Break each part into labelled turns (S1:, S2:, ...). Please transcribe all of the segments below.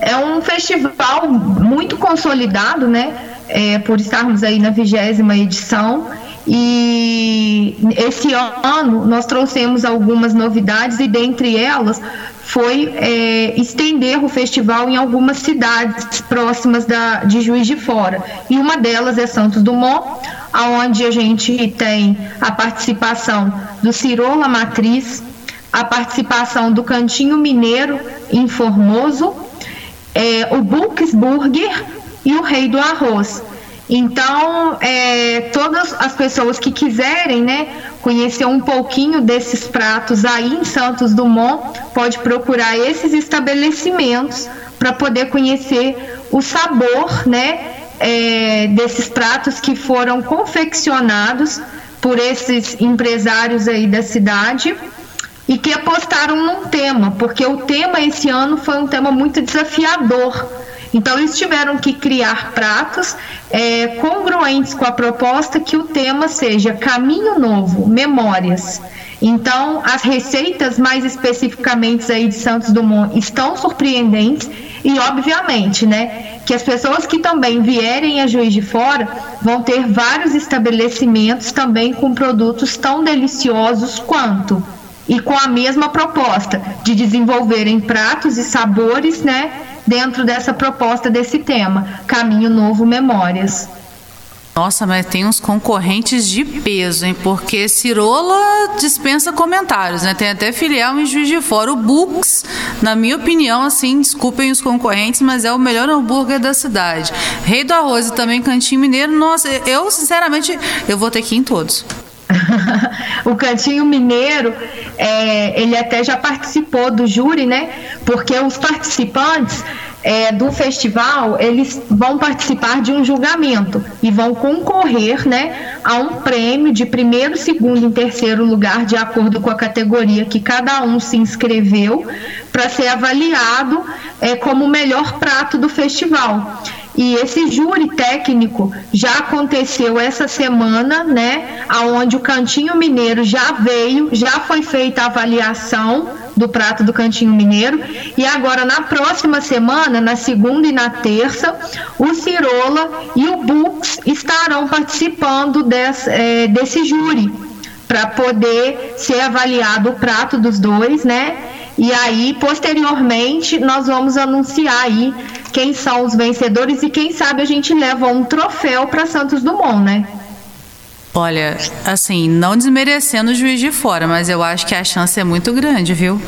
S1: É um festival muito consolidado, né? É, por estarmos aí na vigésima edição. E esse ano nós trouxemos algumas novidades e dentre elas foi é, estender o festival em algumas cidades próximas da, de Juiz de Fora. E uma delas é Santos Dumont, aonde a gente tem a participação do Cirola Matriz, a participação do Cantinho Mineiro em Formoso, é, o Burger e o Rei do Arroz. Então, é, todas as pessoas que quiserem, né, conhecer um pouquinho desses pratos aí em Santos Dumont, pode procurar esses estabelecimentos para poder conhecer o sabor, né, é, desses pratos que foram confeccionados por esses empresários aí da cidade e que apostaram num tema, porque o tema esse ano foi um tema muito desafiador. Então, eles tiveram que criar pratos é, congruentes com a proposta que o tema seja caminho novo, memórias. Então, as receitas mais especificamente aí de Santos Dumont estão surpreendentes. E, obviamente, né, que as pessoas que também vierem a Juiz de Fora vão ter vários estabelecimentos também com produtos tão deliciosos quanto e com a mesma proposta de desenvolverem pratos e sabores, né, dentro dessa proposta desse tema, Caminho Novo Memórias.
S2: Nossa, mas tem uns concorrentes de peso, hein? Porque Cirola dispensa comentários, né? Tem até filial em Juiz de Fora. O Bux, na minha opinião, assim, desculpem os concorrentes, mas é o melhor hambúrguer da cidade. Rei do Arroz e também Cantinho Mineiro, nossa, eu, sinceramente, eu vou ter que ir em todos.
S1: o Cantinho Mineiro, é, ele até já participou do júri, né? Porque os participantes é, do festival, eles vão participar de um julgamento e vão concorrer né, a um prêmio de primeiro, segundo e terceiro lugar, de acordo com a categoria que cada um se inscreveu, para ser avaliado é, como o melhor prato do festival. E esse júri técnico já aconteceu essa semana, né? Aonde o Cantinho Mineiro já veio, já foi feita a avaliação do prato do Cantinho Mineiro. E agora, na próxima semana, na segunda e na terça, o Cirola e o Bux estarão participando desse, é, desse júri para poder ser avaliado o prato dos dois, né? E aí, posteriormente, nós vamos anunciar aí quem são os vencedores e quem sabe a gente leva um troféu para Santos Dumont, né?
S2: Olha, assim, não desmerecendo o juiz de fora, mas eu acho que a chance é muito grande, viu?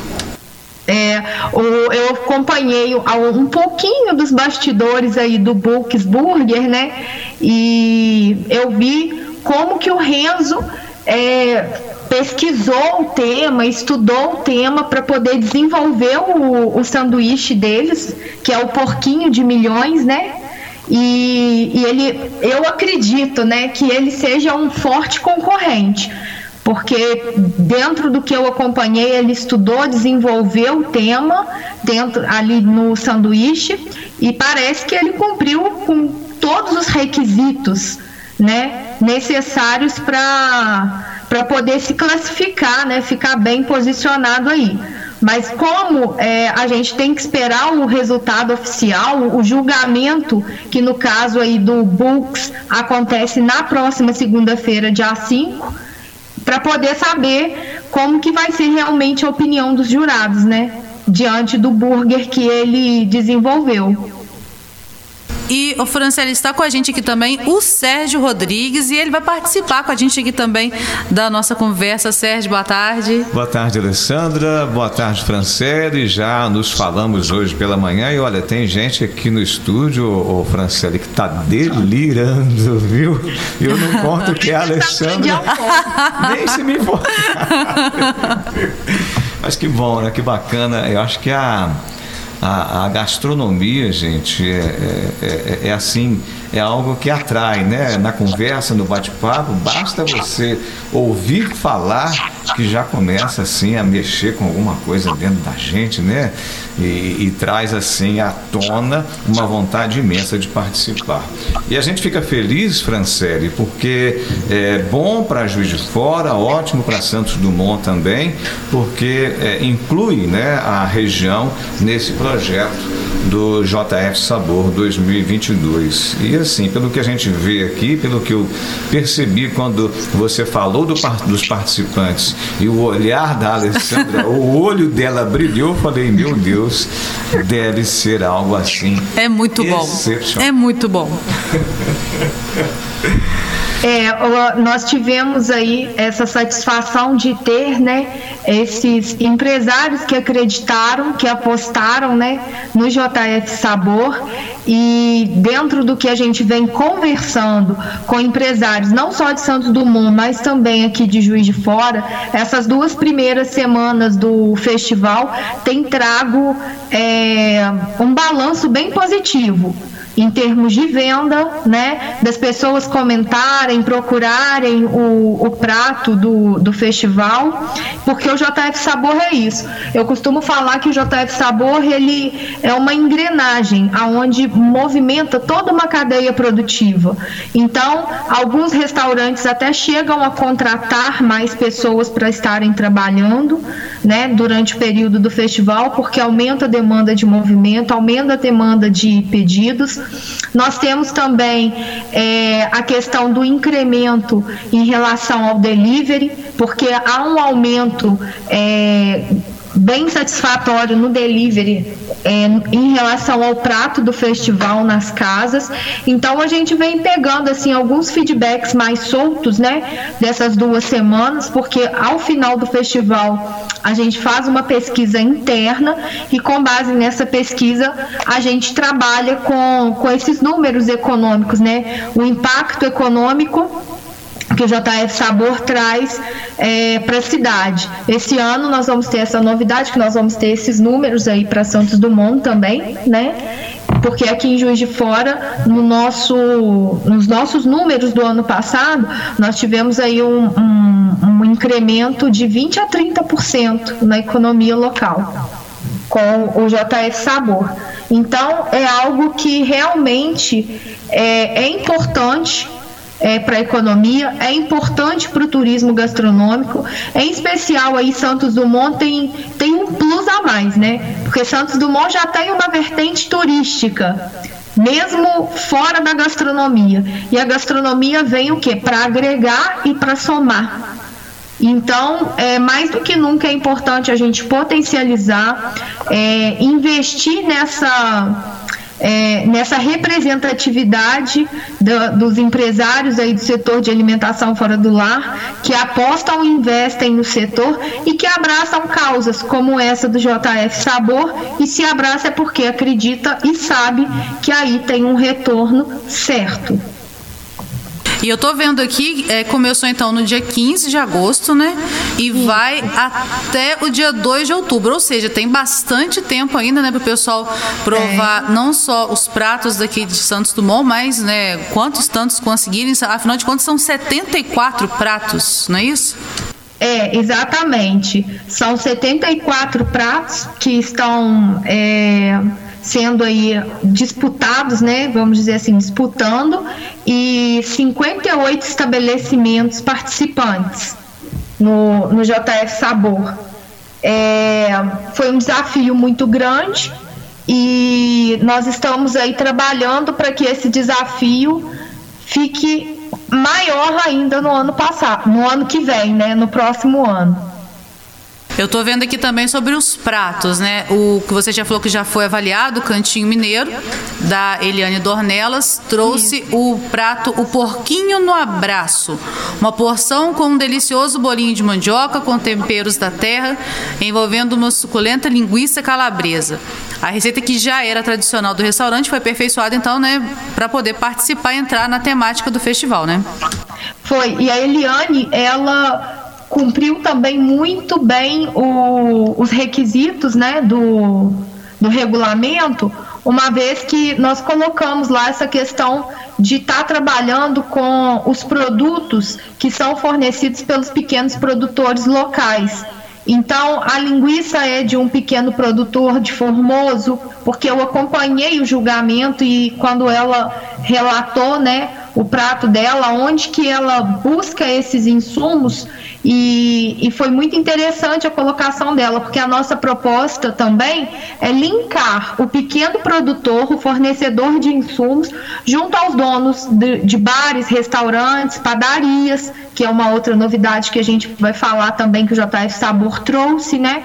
S1: É, eu acompanhei um pouquinho dos bastidores aí do Books Burger, né? E eu vi como que o Renzo é, pesquisou o tema, estudou o tema para poder desenvolver o, o sanduíche deles, que é o porquinho de milhões, né? E, e ele, eu acredito, né, que ele seja um forte concorrente, porque dentro do que eu acompanhei, ele estudou, desenvolveu o tema dentro ali no sanduíche e parece que ele cumpriu com todos os requisitos, né, necessários para para poder se classificar, né, ficar bem posicionado aí. Mas como é, a gente tem que esperar o resultado oficial, o julgamento, que no caso aí do Books acontece na próxima segunda-feira, dia 5, para poder saber como que vai ser realmente a opinião dos jurados, né? Diante do burger que ele desenvolveu.
S2: E o Franciele está com a gente aqui também, o Sérgio Rodrigues, e ele vai participar com a gente aqui também da nossa conversa. Sérgio, boa tarde.
S3: Boa tarde, Alessandra. Boa tarde, Franciele. Já nos falamos hoje pela manhã e olha, tem gente aqui no estúdio, o Franciele, que está delirando, viu? Eu não conto que é a Alessandra. Nem se me importa. Mas que bom, né? Que bacana. Eu acho que a a, a gastronomia, gente, é, é, é, é assim, é algo que atrai, né? Na conversa, no bate-papo, basta você ouvir falar que já começa assim a mexer com alguma coisa dentro da gente, né? E, e traz assim à tona uma vontade imensa de participar. E a gente fica feliz, Francele, porque é bom para Juiz de Fora, ótimo para Santos Dumont também, porque é, inclui né, a região nesse projeto do JF Sabor 2022. E assim, pelo que a gente vê aqui, pelo que eu percebi quando você falou do, dos participantes e o olhar da Alessandra, o olho dela brilhou, eu falei, meu Deus, deve ser algo assim.
S2: É muito bom. É muito bom.
S1: É, nós tivemos aí essa satisfação de ter, né, esses empresários que acreditaram, que apostaram, né, no JF Sabor e dentro do que a gente vem conversando com empresários, não só de Santos Dumont, mas também aqui de Juiz de Fora, essas duas primeiras semanas do festival tem trago é, um balanço bem positivo em termos de venda, né, das pessoas comentarem, procurarem o, o prato do, do festival, porque o JF Sabor é isso. Eu costumo falar que o JF Sabor ele é uma engrenagem aonde movimenta toda uma cadeia produtiva. Então, alguns restaurantes até chegam a contratar mais pessoas para estarem trabalhando, né, durante o período do festival, porque aumenta a demanda de movimento, aumenta a demanda de pedidos nós temos também é, a questão do incremento em relação ao delivery, porque há um aumento é, bem satisfatório no delivery é, em relação ao prato do festival nas casas. Então a gente vem pegando assim alguns feedbacks mais soltos, né, dessas duas semanas, porque ao final do festival a gente faz uma pesquisa interna e com base nessa pesquisa a gente trabalha com, com esses números econômicos, né, o impacto econômico que o JF Sabor traz é, para a cidade. Esse ano nós vamos ter essa novidade, que nós vamos ter esses números aí para Santos Dumont também, né? Porque aqui em Juiz de Fora, no nosso, nos nossos números do ano passado, nós tivemos aí um, um, um incremento de 20 a 30% na economia local com o JF Sabor. Então, é algo que realmente é, é importante é, para a economia, é importante para o turismo gastronômico, em especial aí Santos Dumont tem, tem um plus a mais, né? Porque Santos Dumont já tem uma vertente turística, mesmo fora da gastronomia. E a gastronomia vem o quê? Para agregar e para somar. Então, é, mais do que nunca é importante a gente potencializar, é, investir nessa é, nessa representatividade do, dos empresários aí do setor de alimentação fora do lar, que apostam e investem no setor e que abraçam causas como essa do JF Sabor e se abraça é porque acredita e sabe que aí tem um retorno certo.
S2: E eu tô vendo aqui, é, começou então no dia 15 de agosto, né? E vai até o dia 2 de outubro. Ou seja, tem bastante tempo ainda, né, para o pessoal provar é. não só os pratos daqui de Santos Dumont, mas, né, quantos tantos conseguirem. Afinal de contas, são 74 pratos, não é isso?
S1: É, exatamente. São 74 pratos que estão. É sendo aí disputados, né, vamos dizer assim, disputando, e 58 estabelecimentos participantes no, no JF Sabor. É, foi um desafio muito grande e nós estamos aí trabalhando para que esse desafio fique maior ainda no ano passado, no ano que vem, né, no próximo ano.
S2: Eu estou vendo aqui também sobre os pratos, né? O que você já falou que já foi avaliado, o Cantinho Mineiro, da Eliane Dornelas, trouxe o prato O Porquinho no Abraço. Uma porção com um delicioso bolinho de mandioca com temperos da terra, envolvendo uma suculenta linguiça calabresa. A receita que já era tradicional do restaurante foi aperfeiçoada, então, né, para poder participar e entrar na temática do festival, né?
S1: Foi. E a Eliane, ela cumpriu também muito bem o, os requisitos né, do, do regulamento, uma vez que nós colocamos lá essa questão de estar tá trabalhando com os produtos que são fornecidos pelos pequenos produtores locais. Então, a linguiça é de um pequeno produtor de Formoso, porque eu acompanhei o julgamento e quando ela relatou, né, o prato dela, onde que ela busca esses insumos e, e foi muito interessante a colocação dela, porque a nossa proposta também é linkar o pequeno produtor, o fornecedor de insumos, junto aos donos de, de bares, restaurantes, padarias, que é uma outra novidade que a gente vai falar também que o JF Sabor trouxe, né?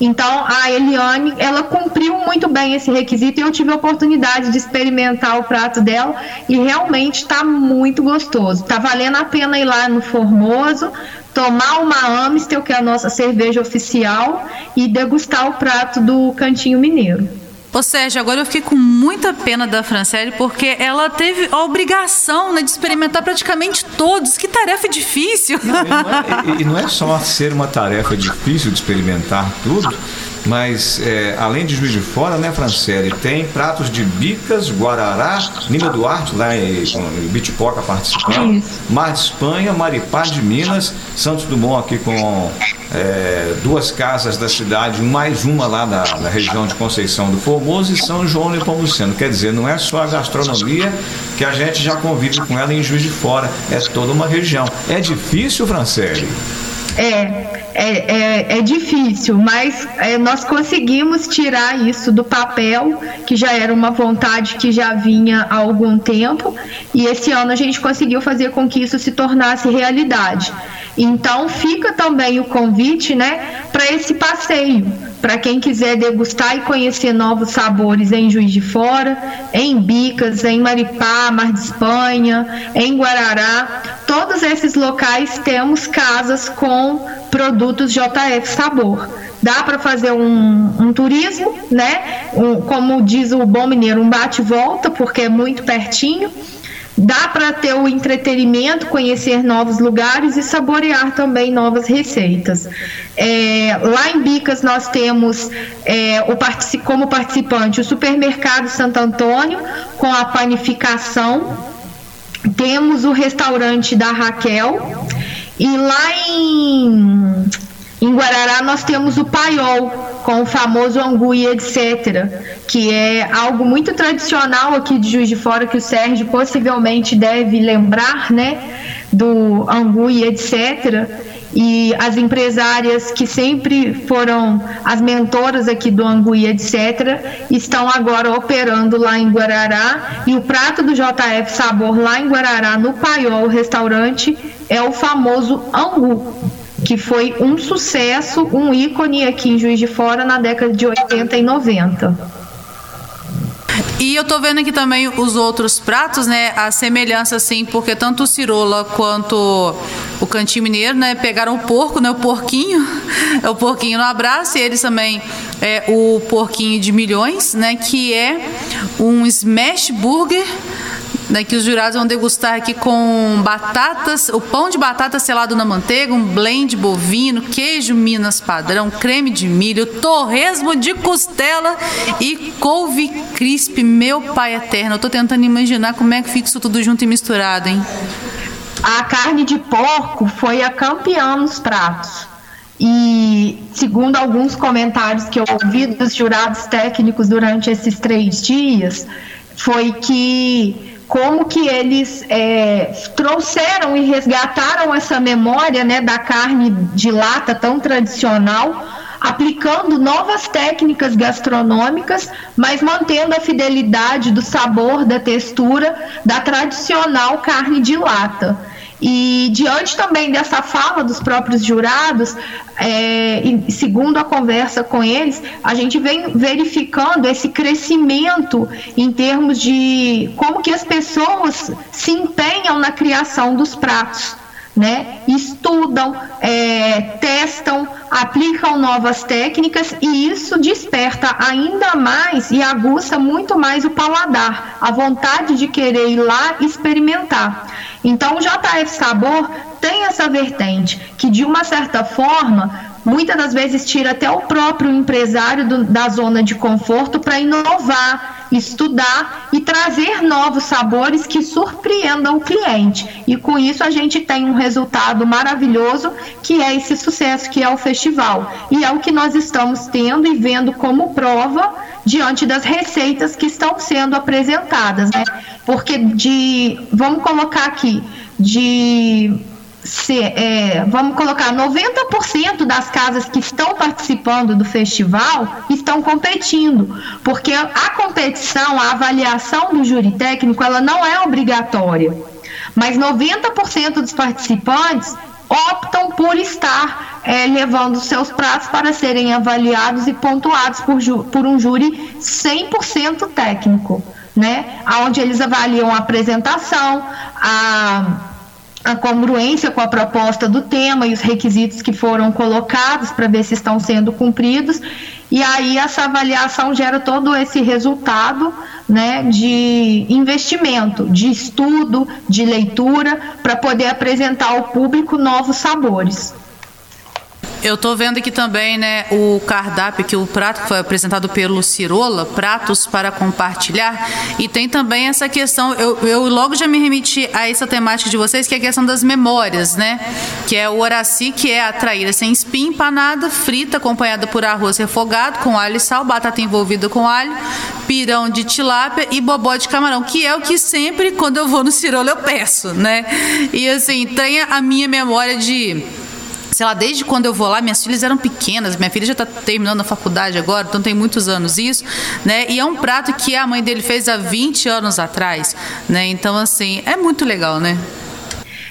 S1: Então, a Eliane, ela cumpriu muito bem esse requisito e eu tive a oportunidade de experimentar o prato dela e realmente está muito gostoso. Está valendo a pena ir lá no Formoso, tomar uma Amstel, que é a nossa cerveja oficial, e degustar o prato do Cantinho Mineiro.
S2: Ou seja, agora eu fiquei com muita pena da Franciele porque ela teve a obrigação né, de experimentar praticamente todos. Que tarefa difícil!
S3: Não, e, não é, e, não é só ser uma tarefa difícil de experimentar tudo, mas é, além de Juiz de Fora, né, Franciele, tem pratos de Bicas, Guarará, Nima Duarte, lá em, em Bitipoca participando, Isso. Mar de Espanha, Maripá de Minas, Santos Dumont aqui com é, duas casas da cidade, mais uma lá da, da, região de Conceição do Formoso e São João Nepomuceno. Quer dizer, não é só a gastronomia que a gente já convive com ela em Juiz de Fora, é toda uma região. É difícil, Franciele?
S1: É, é, é, é, difícil, mas é, nós conseguimos tirar isso do papel, que já era uma vontade que já vinha há algum tempo, e esse ano a gente conseguiu fazer com que isso se tornasse realidade. Então fica também o convite, né, para esse passeio, para quem quiser degustar e conhecer novos sabores em Juiz de Fora, em Bicas, em Maripá, Mar de Espanha, em Guarará, todos esses locais temos casas com produtos JF Sabor. Dá para fazer um, um, turismo, né? Um, como diz o bom mineiro, um bate-volta, porque é muito pertinho Dá para ter o entretenimento, conhecer novos lugares e saborear também novas receitas. É, lá em Bicas nós temos é, o, como participante o Supermercado Santo Antônio com a panificação. Temos o restaurante da Raquel. E lá em em Guarará nós temos o paiol, com o famoso angu e etc., que é algo muito tradicional aqui de Juiz de Fora, que o Sérgio possivelmente deve lembrar, né, do angu e etc., e as empresárias que sempre foram as mentoras aqui do Angu e etc., estão agora operando lá em Guarará. E o prato do JF Sabor lá em Guarará, no Paiol Restaurante, é o famoso Angu que foi um sucesso, um ícone aqui em Juiz de Fora na década de 80 e 90.
S2: E eu tô vendo aqui também os outros pratos, né? A semelhança, assim, porque tanto o cirola quanto o cantinho mineiro, né? Pegaram o porco, né? O porquinho, é o porquinho no abraço, e eles também é o porquinho de milhões, né? Que é um smash burger né, que os jurados vão degustar aqui com batatas, o pão de batata selado na manteiga, um blend bovino, queijo Minas padrão, creme de milho, torresmo de costela e couve crisp. Meu pai eterno, eu tô tentando imaginar como é que fica isso tudo junto e misturado, hein?
S1: A carne de porco foi a campeã nos pratos. E segundo alguns comentários que eu ouvi dos jurados técnicos durante esses três dias, foi que como que eles é, trouxeram e resgataram essa memória né, da carne de lata tão tradicional, aplicando novas técnicas gastronômicas, mas mantendo a fidelidade do sabor, da textura da tradicional carne de lata. E diante também dessa fala dos próprios jurados, é, segundo a conversa com eles, a gente vem verificando esse crescimento em termos de como que as pessoas se empenham na criação dos pratos. Né? Estudam, é, testam, aplicam novas técnicas e isso desperta ainda mais e aguça muito mais o paladar, a vontade de querer ir lá experimentar. Então, o JF Sabor tem essa vertente que, de uma certa forma, muitas das vezes tira até o próprio empresário do, da zona de conforto para inovar estudar e trazer novos sabores que surpreendam o cliente. E com isso a gente tem um resultado maravilhoso, que é esse sucesso que é o festival. E é o que nós estamos tendo e vendo como prova diante das receitas que estão sendo apresentadas, né? Porque de, vamos colocar aqui, de se, é, vamos colocar 90% das casas que estão participando do festival estão competindo, porque a competição, a avaliação do júri técnico, ela não é obrigatória, mas 90% dos participantes optam por estar é, levando seus pratos para serem avaliados e pontuados por, por um júri 100% técnico, né? Onde eles avaliam a apresentação, a a congruência com a proposta do tema e os requisitos que foram colocados para ver se estão sendo cumpridos. E aí essa avaliação gera todo esse resultado né, de investimento, de estudo, de leitura, para poder apresentar ao público novos sabores.
S2: Eu estou vendo aqui também, né, o cardápio que o prato que foi apresentado pelo Cirola, pratos para compartilhar, e tem também essa questão, eu, eu logo já me remeti a essa temática de vocês, que é a questão das memórias, né? Que é o oraci, que é a traíra sem espinho, empanada, frita, acompanhada por arroz refogado com alho e sal, batata envolvida com alho, pirão de tilápia e bobó de camarão, que é o que sempre quando eu vou no Cirola eu peço, né? E assim, tem a minha memória de sei lá, desde quando eu vou lá, minhas filhas eram pequenas, minha filha já está terminando a faculdade agora, então tem muitos anos isso, né? E é um prato que a mãe dele fez há 20 anos atrás, né? Então, assim, é muito legal, né?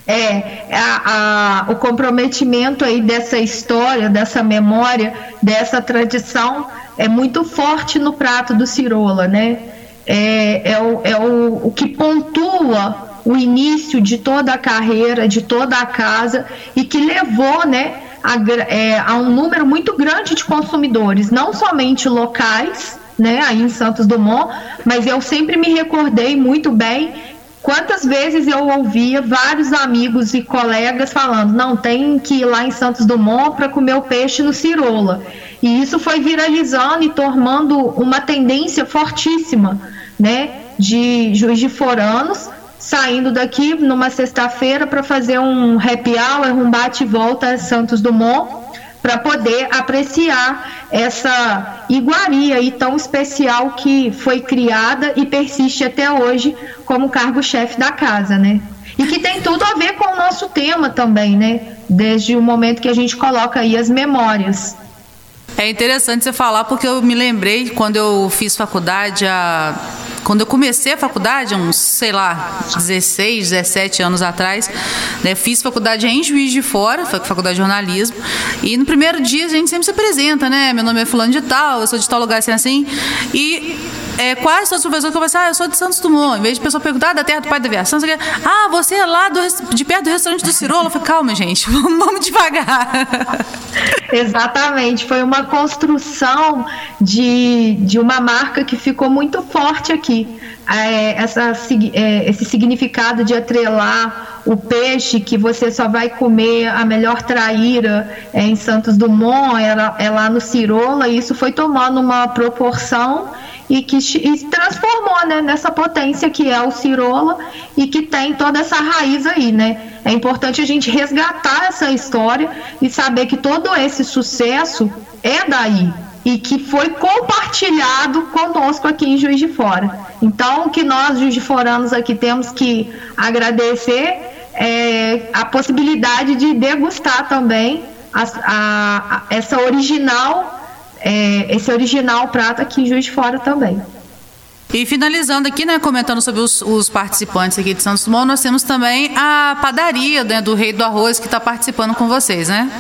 S1: É, a, a, o comprometimento aí dessa história, dessa memória, dessa tradição é muito forte no prato do Cirola, né? É, é, o, é o, o que pontua o início de toda a carreira, de toda a casa e que levou, né, a, é, a um número muito grande de consumidores, não somente locais, né, aí em Santos Dumont, mas eu sempre me recordei muito bem quantas vezes eu ouvia vários amigos e colegas falando: não, tem que ir lá em Santos Dumont para comer o peixe no Cirola. E isso foi viralizando e tomando uma tendência fortíssima, né, de juiz de foranos saindo daqui numa sexta-feira para fazer um happy hour, um bate volta Santos Dumont, para poder apreciar essa iguaria aí tão especial que foi criada e persiste até hoje como cargo-chefe da casa, né? E que tem tudo a ver com o nosso tema também, né? Desde o momento que a gente coloca aí as memórias.
S2: É interessante você falar porque eu me lembrei quando eu fiz faculdade a quando eu comecei a faculdade, uns, sei lá, 16, 17 anos atrás, né, fiz faculdade em Juiz de Fora, faculdade de jornalismo, e no primeiro dia a gente sempre se apresenta, né? Meu nome é fulano de tal, eu sou de tal lugar assim, assim, e é, quais são os professores que eu ah, eu sou de Santos Dumont. Em vez de pessoa perguntar, ah, da terra do pai da aviação, você quer, ah, você é lá do, de perto do restaurante do Cirola. Eu falei, calma, gente, vamos devagar.
S1: Exatamente, foi uma construção de, de uma marca que ficou muito forte aqui. É, essa, é, esse significado de atrelar o peixe que você só vai comer a melhor traíra é, em Santos Dumont, é, é lá no Cirola, e isso foi tomando uma proporção e que e transformou né, nessa potência que é o Cirola e que tem toda essa raiz aí, né? É importante a gente resgatar essa história e saber que todo esse sucesso é daí e que foi compartilhado conosco aqui em Juiz de Fora. Então, o que nós, Juiz de Foranos, aqui temos que agradecer é a possibilidade de degustar também a, a, a, essa original é, esse original prato aqui em Juiz de Fora também.
S2: E finalizando aqui, né, comentando sobre os, os, participantes aqui de Santos Dumont, nós temos também a padaria né, do Rei do Arroz que está participando com vocês, né?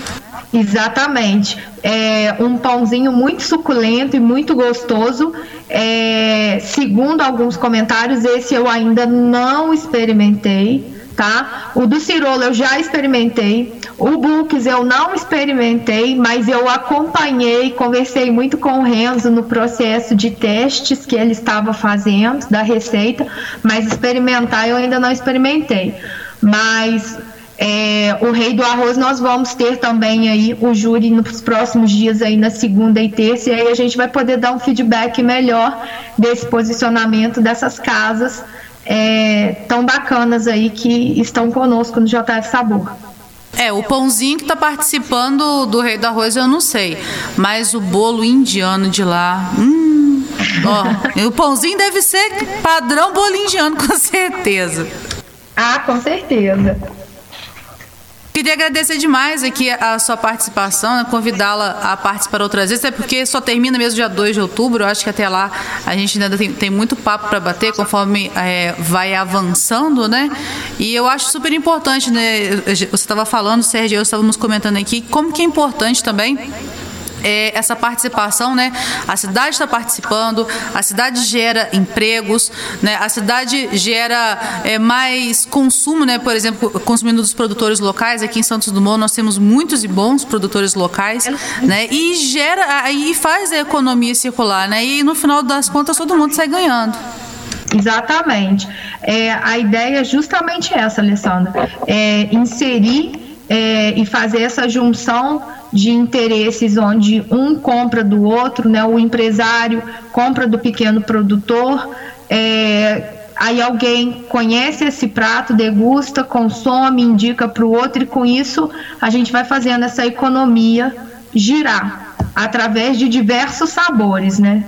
S1: Exatamente. É um pãozinho muito suculento e muito gostoso. É, segundo alguns comentários, esse eu ainda não experimentei tá? O do Cirola eu já experimentei. O Books eu não experimentei, mas eu acompanhei, conversei muito com o Renzo no processo de testes que ele estava fazendo da receita, mas experimentar eu ainda não experimentei. Mas É, o Rei do Arroz nós vamos ter também aí o júri nos próximos dias aí na segunda e terça e aí a gente vai poder dar um feedback melhor desse posicionamento dessas casas é, tão bacanas aí que estão conosco no JF Sabor.
S2: É, o pãozinho que está participando do Rei do Arroz eu não sei, mas o bolo indiano de lá, hum, ó, o pãozinho deve ser padrão bolo indiano com certeza.
S1: Ah, com certeza.
S2: Queria agradecer demais aqui a sua participação, né, convidá-la a participar outras vezes, até porque só termina mesmo dia 2 de outubro. Eu acho que até lá a gente ainda tem, tem muito papo para bater conforme é, vai avançando, né? E eu acho super importante, né? Você estava falando, Sérgio, eu estávamos comentando aqui, como que é importante também é, essa participação, né? A cidade está participando, a cidade gera empregos, né? A cidade gera é, mais consumo, né? Por exemplo, consumindo dos produtores locais. Aqui em Santos Dumont nós temos muitos e bons produtores locais, né? E gera, aí faz a economia circular, né? E no final das contas todo mundo sai ganhando.
S1: Exatamente. É, a ideia é justamente essa, Alessandra. É inserir é, e fazer essa junção de interesses onde um compra do outro, né? O empresário compra do pequeno produtor, é, aí alguém conhece esse prato, degusta, consome, indica para o outro e com isso a gente vai fazendo essa economia girar através de diversos sabores, né?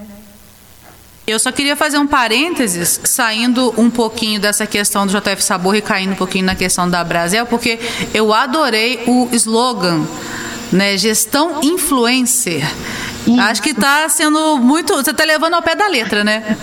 S2: Eu só queria fazer um parênteses, saindo um pouquinho dessa questão do JF Sabor e caindo um pouquinho na questão da Brasel, porque eu adorei o slogan né? Gestão influencer. Isso. Acho que está sendo muito. Você está levando ao pé da letra, né?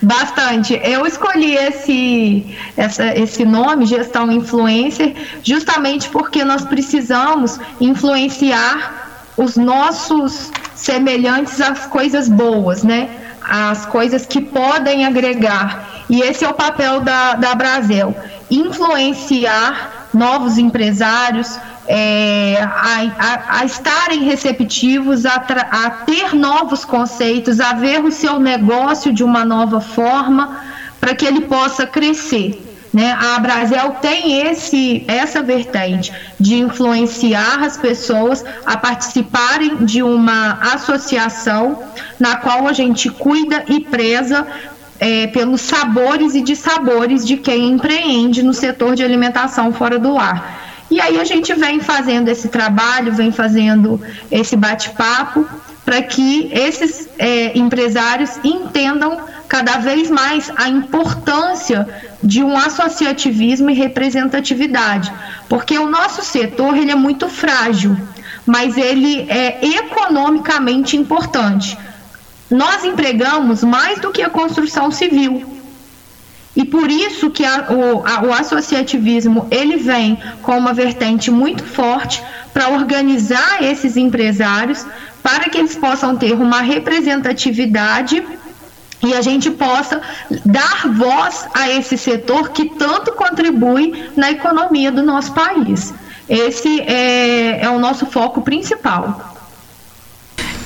S1: Bastante. Eu escolhi esse, essa, esse nome, gestão influencer, justamente porque nós precisamos influenciar os nossos semelhantes às coisas boas, né? As coisas que podem agregar. E esse é o papel da, da Brasil: influenciar novos empresários, é, a, a, a, estarem receptivos, a, a, ter novos conceitos, a ver o seu negócio de uma nova forma, para que ele possa crescer. Né? A Brasil tem esse, essa vertente de influenciar as pessoas a participarem de uma associação na qual a gente cuida e preza é, pelos sabores e dissabores de quem empreende no setor de alimentação fora do lar. E aí a gente vem fazendo esse trabalho, vem fazendo esse bate-papo para que esses é, empresários entendam cada vez mais a importância de um associativismo e representatividade, porque o nosso setor ele é muito frágil, mas ele é economicamente importante. Nós empregamos mais do que a construção civil. E por isso que a, o, a, o associativismo ele vem com uma vertente muito forte para organizar esses empresários para que eles possam ter uma representatividade e a gente possa dar voz a esse setor que tanto contribui na economia do nosso país. Esse é, é o nosso foco principal.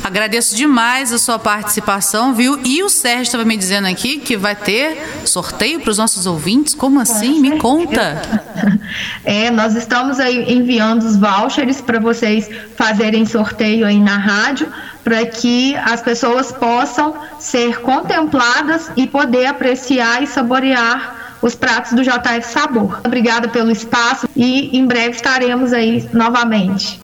S2: Agradeço demais a sua participação, viu? E o Sérgio estava me dizendo aqui que vai ter sorteio para os nossos ouvintes. Como assim? Me conta.
S1: É, nós estamos aí enviando os vouchers para vocês fazerem sorteio aí na rádio, para que as pessoas possam ser contempladas e poder apreciar e saborear os pratos do JF Sabor. Obrigada pelo espaço e em breve estaremos aí novamente.